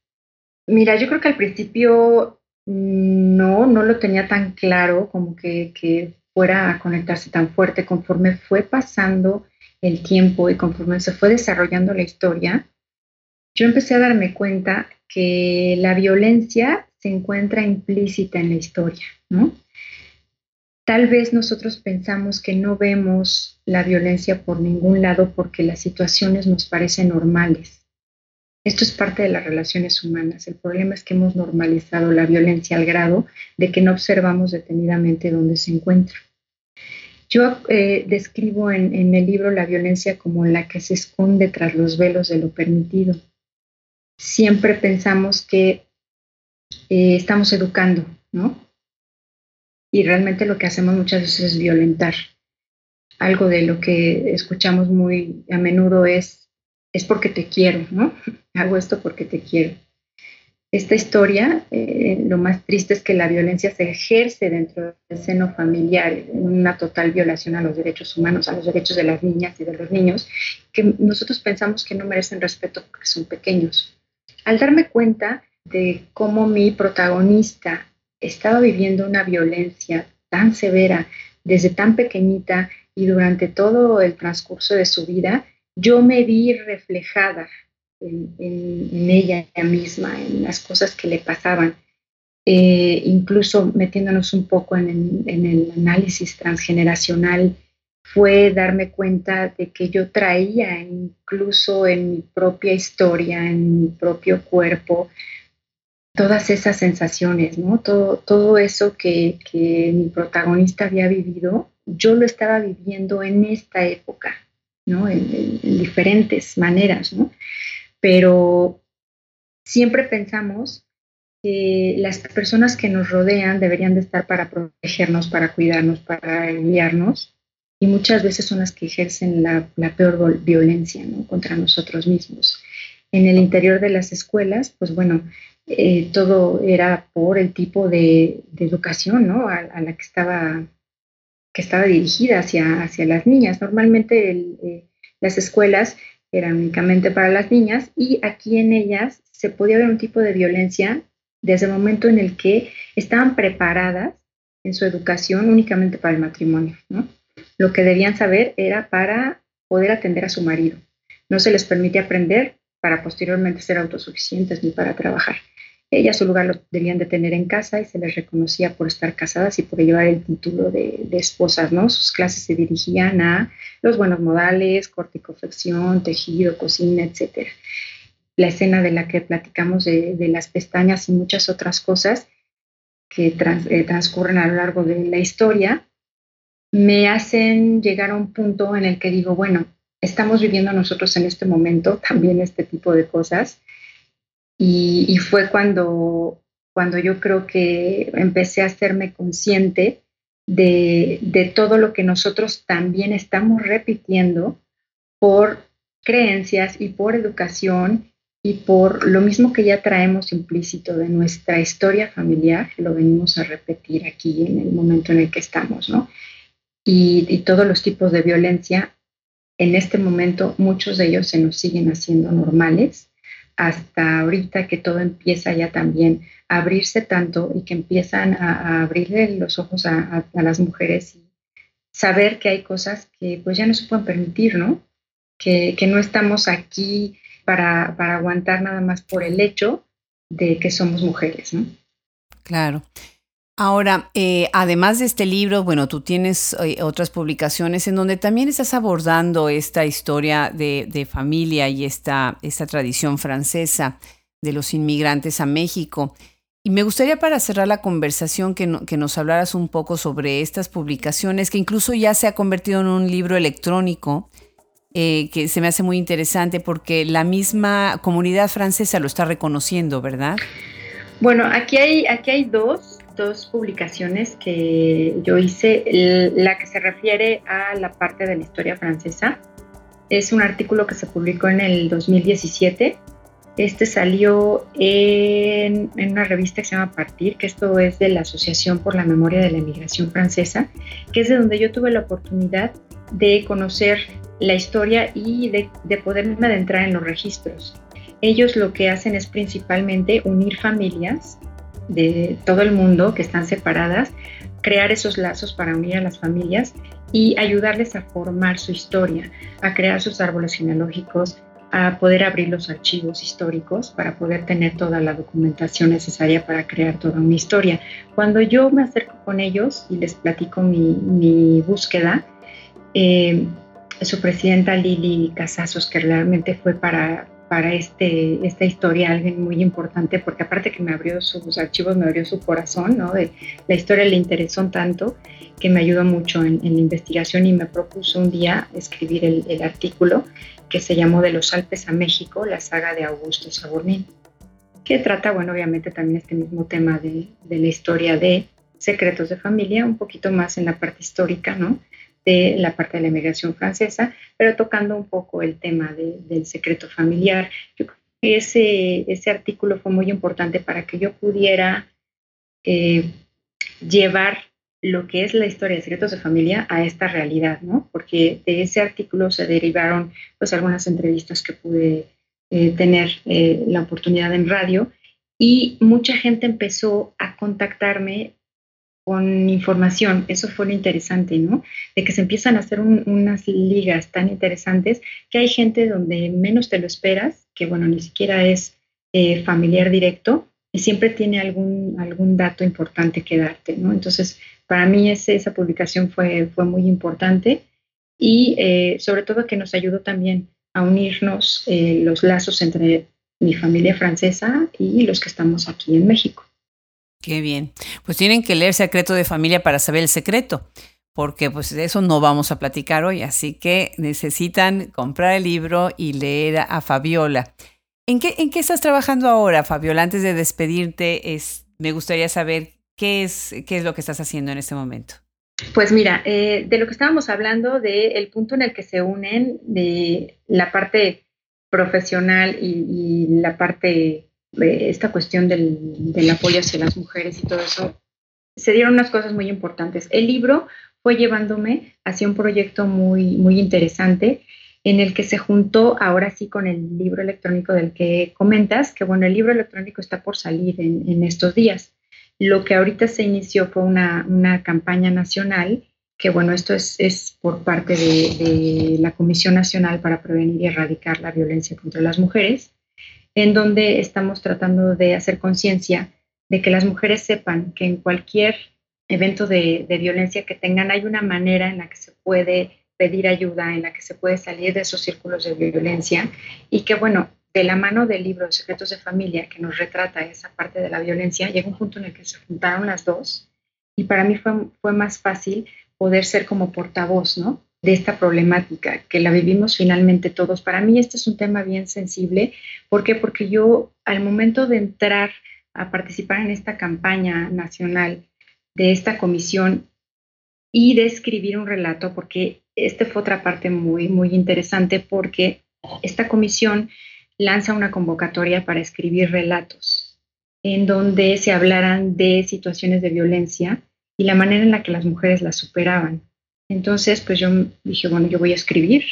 mira, yo creo que al principio no, no lo tenía tan claro como que, fuera a conectarse tan fuerte conforme fue pasando el tiempo y conforme se fue desarrollando la historia. yo empecé a darme cuenta que la violencia se encuentra implícita en la historia, ¿no? Tal vez nosotros pensamos que no vemos la violencia por ningún lado porque las situaciones nos parecen normales. Esto es parte de las relaciones humanas. El problema es que hemos normalizado la violencia al grado de que no observamos detenidamente dónde se encuentra. Yo eh, describo en, el libro la violencia como la que se esconde tras los velos de lo permitido. Siempre pensamos que eh, estamos educando, ¿no? Y realmente lo que hacemos muchas veces es violentar. Algo de lo que escuchamos muy a menudo es, es porque te quiero, ¿no? Hago esto porque te quiero esta historia, eh, lo más triste es que la violencia se ejerce dentro del seno familiar, en una total violación a los derechos humanos, a los derechos de las niñas y de los niños, que nosotros pensamos que no merecen respeto porque son pequeños. Al darme cuenta de cómo mi protagonista estaba viviendo una violencia tan severa desde tan pequeñita y durante todo el transcurso de su vida, yo me vi reflejada en, ella misma, en las cosas que le pasaban, eh, incluso metiéndonos un poco en, el análisis transgeneracional, fue darme cuenta de que yo traía incluso en mi propia historia, en mi propio cuerpo, todas esas sensaciones, ¿no? Todo, todo eso que, mi protagonista había vivido, yo lo estaba viviendo en esta época, ¿no? En, en diferentes maneras, ¿no? pero siempre pensamos que las personas que nos rodean deberían de estar para protegernos, para cuidarnos, para guiarnos, y muchas veces son las que ejercen la, peor violencia contra nosotros mismos. En el interior de las escuelas, pues bueno, eh, todo era por el tipo de, educación a, la que estaba, que estaba dirigida hacia, hacia las niñas. Normalmente eh, las escuelas eran únicamente para las niñas y aquí en ellas se podía ver un tipo de violencia desde el momento en el que estaban preparadas en su educación únicamente para el matrimonio. ¿no? Lo que debían saber era para poder atender a su marido. No se les permite aprender para posteriormente ser autosuficientes ni para trabajar. Ellas su lugar lo debían de tener en casa y se les reconocía por estar casadas y por llevar el título de, esposas, ¿no? Sus clases se dirigían a los buenos modales, corte y confección, tejido, cocina, etc. La escena de la que platicamos de, las pestañas y muchas otras cosas que eh, transcurren a lo largo de la historia me hacen llegar a un punto en el que digo, bueno, estamos viviendo nosotros en este momento también este tipo de cosas y, fue cuando, cuando yo creo que empecé a hacerme consciente de, de, todo lo que nosotros también estamos repitiendo por creencias y por educación y por lo mismo que ya traemos implícito de nuestra historia familiar, lo venimos a repetir aquí en el momento en el que estamos, ¿no? Y, y todos los tipos de violencia, en este momento muchos de ellos se nos siguen haciendo normales hasta ahorita que todo empieza ya también a abrirse tanto y que empiezan a, abrirle los ojos a, las mujeres y saber que hay cosas que pues ya no se pueden permitir, ¿no? Que, no estamos aquí para, para aguantar nada más por el hecho de que somos mujeres, ¿no? Claro. Ahora, eh, además de este libro, bueno, tú tienes eh, otras publicaciones en donde también estás abordando esta historia de, familia y esta, esta, tradición francesa de los inmigrantes a México. Y me gustaría para cerrar la conversación que, nos hablaras un poco sobre estas publicaciones, que incluso ya se ha convertido en un libro electrónico, eh, que se me hace muy interesante porque la misma comunidad francesa lo está reconociendo, ¿verdad? Bueno, aquí hay, aquí hay dos dos publicaciones que yo hice. la que se refiere a la parte de la historia francesa es un artículo que se publicó en el 2017. Este salió en, en, una revista que se llama Partir, que esto es de la Asociación por la Memoria de la Emigración Francesa, que es de donde yo tuve la oportunidad de conocer la historia y de, de poderme adentrar en los registros. Ellos lo que hacen es principalmente unir familias de todo el mundo que están separadas, crear esos lazos para unir a las familias y ayudarles a formar su historia, a crear sus árboles genealógicos, a poder abrir los archivos históricos para poder tener toda la documentación necesaria para crear toda una historia. Cuando yo me acerco con ellos y les platico mi, búsqueda, eh, su presidenta Lili Casazos, que realmente fue para, para este, esta historia alguien muy importante, porque aparte que me abrió sus archivos, me abrió su corazón, ¿no? De, la historia le interesó tanto que me ayudó mucho en, la investigación y me propuso un día escribir el, el artículo que se llamó De los Alpes a México, la saga de Augusto Saburnín, que trata, bueno, obviamente también este mismo tema de, de, la historia de secretos de familia, un poquito más en la parte histórica, ¿no? De la parte de la emigración francesa, pero tocando un poco el tema de, del secreto familiar. Yo creo que ese, ese artículo fue muy importante para que yo pudiera eh, llevar lo que es la historia de secretos de familia a esta realidad, ¿no? Porque de ese artículo se derivaron pues algunas entrevistas que pude eh, tener eh, la oportunidad en radio y mucha gente empezó a contactarme con información. Eso fue lo interesante, ¿no? De que se empiezan a hacer unas ligas tan interesantes que hay gente donde menos te lo esperas, que bueno, ni siquiera es eh, familiar directo y siempre tiene algún, algún dato importante que darte, ¿no? Entonces, para mí esa publicación fue, fue muy importante y eh, sobre todo que nos ayudó también a unirnos eh, los lazos entre mi familia francesa y los que estamos aquí en México. Qué bien. Pues tienen que leer Secreto de Familia para saber el secreto, porque pues de eso no vamos a platicar hoy, así que necesitan comprar el libro y leer a Fabiola. ¿En qué, en qué estás trabajando ahora, Fabiola? Antes de despedirte, es, me gustaría saber ¿Qué es, qué es lo que estás haciendo en este momento? Pues mira, eh, de lo que estábamos hablando, del punto en el que se unen de la parte profesional y, la parte de esta cuestión del, del, apoyo hacia las mujeres y todo eso, se dieron unas cosas muy importantes. El libro fue llevándome hacia un proyecto muy, muy interesante en el que se juntó ahora sí con el libro electrónico del que comentas, que bueno, el libro electrónico está por salir en, estos días. Lo que ahorita se inició fue una, una campaña nacional, que bueno, esto es, es por parte de, la Comisión Nacional para Prevenir y Erradicar la Violencia contra las Mujeres, en donde estamos tratando de hacer conciencia de que las mujeres sepan que en cualquier evento de, violencia que tengan hay una manera en la que se puede pedir ayuda, en la que se puede salir de esos círculos de violencia y que bueno, de la mano del libro Secretos de Familia, que nos retrata esa parte de la violencia, llega un punto en el que se juntaron las dos y para mí fue, fue más fácil poder ser como portavoz, ¿no? De esta problemática, que la vivimos finalmente todos. Para mí este es un tema bien sensible. ¿Por qué? Porque yo al momento de entrar a participar en esta campaña nacional de esta comisión y de escribir un relato, porque este fue otra parte muy, muy interesante, porque esta comisión lanza una convocatoria para escribir relatos en donde se hablaran de situaciones de violencia y la manera en la que las mujeres las superaban. Entonces, pues yo dije, bueno, yo voy a escribir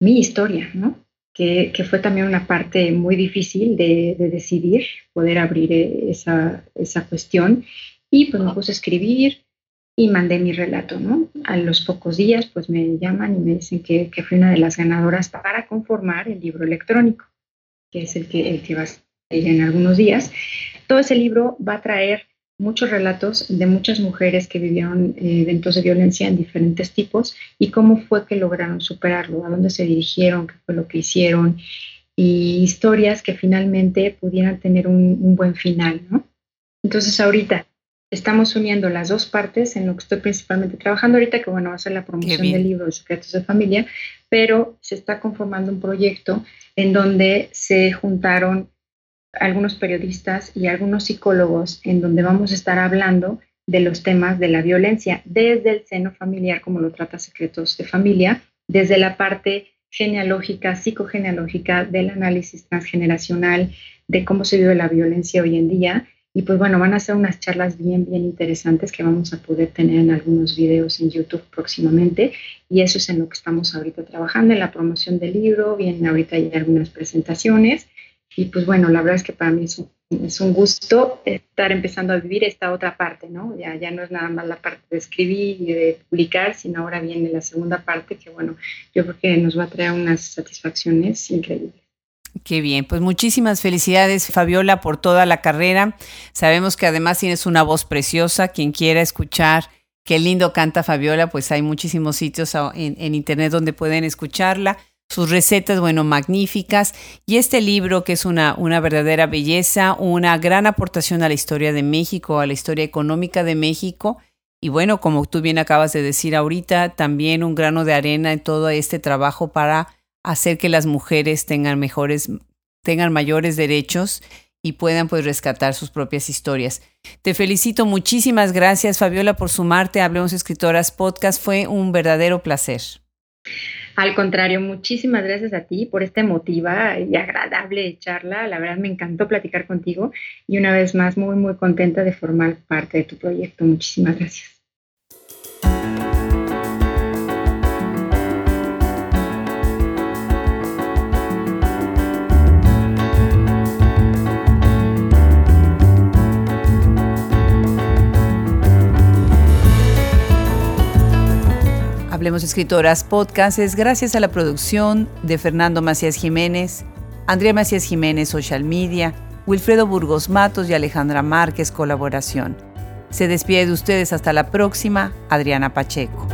mi historia, ¿no? Que, fue también una parte muy difícil de, decidir, poder abrir esa, esa cuestión. Y pues me puse a escribir, y mandé mi relato, ¿no? A los pocos días, pues me llaman y me dicen que, que fui una de las ganadoras para conformar el libro electrónico, que es el que, el que va a salir en algunos días. Todo ese libro va a traer muchos relatos de muchas mujeres que vivieron eh, eventos de violencia en diferentes tipos y cómo fue que lograron superarlo, a dónde se dirigieron, qué fue lo que hicieron y historias que finalmente pudieran tener un, un buen final, ¿no? Entonces ahorita estamos uniendo las dos partes en lo que estoy principalmente trabajando ahorita, que bueno, va a ser la promoción del libro de Secretos de Familia, pero se está conformando un proyecto en donde se juntaron algunos periodistas y algunos psicólogos en donde vamos a estar hablando de los temas de la violencia desde el seno familiar, como lo trata Secretos de Familia, desde la parte genealógica, psicogenealógica, del análisis transgeneracional, de cómo se vive la violencia hoy en día y pues bueno, van a ser unas charlas bien, bien interesantes que vamos a poder tener en algunos videos en YouTube próximamente. Y eso es en lo que estamos ahorita trabajando, en la promoción del libro, vienen ahorita ya algunas presentaciones. Y pues bueno, la verdad es que para mí es un gusto estar empezando a vivir esta otra parte, ¿no? Ya, ya no es nada más la parte de escribir y de publicar, sino ahora viene la segunda parte que, bueno, yo creo que nos va a traer unas satisfacciones increíbles. Qué bien, pues muchísimas felicidades Fabiola por toda la carrera. Sabemos que además tienes una voz preciosa. Quien quiera escuchar qué lindo canta Fabiola, pues hay muchísimos sitios en, en internet donde pueden escucharla sus recetas, bueno, magníficas. Y este libro, que es una, una verdadera belleza, una gran aportación a la historia de México, a la historia económica de México. Y bueno, como tú bien acabas de decir ahorita, también un grano de arena en todo este trabajo para hacer que las mujeres tengan mejores, tengan mayores derechos y puedan pues rescatar sus propias historias. Te felicito, muchísimas gracias Fabiola por sumarte a Hablemos Escritoras Podcast, fue un verdadero placer. Al contrario, muchísimas gracias a ti por esta emotiva y agradable charla. La verdad me encantó platicar contigo y una vez más muy, muy contenta de formar parte de tu proyecto. Muchísimas gracias. Hablemos Escritoras Podcast es gracias a la producción de Fernando Macías Jiménez, Andrea Macías Jiménez Social Media, Wilfredo Burgos Matos y Alejandra Márquez Colaboración. Se despide de ustedes hasta la próxima, Adriana Pacheco.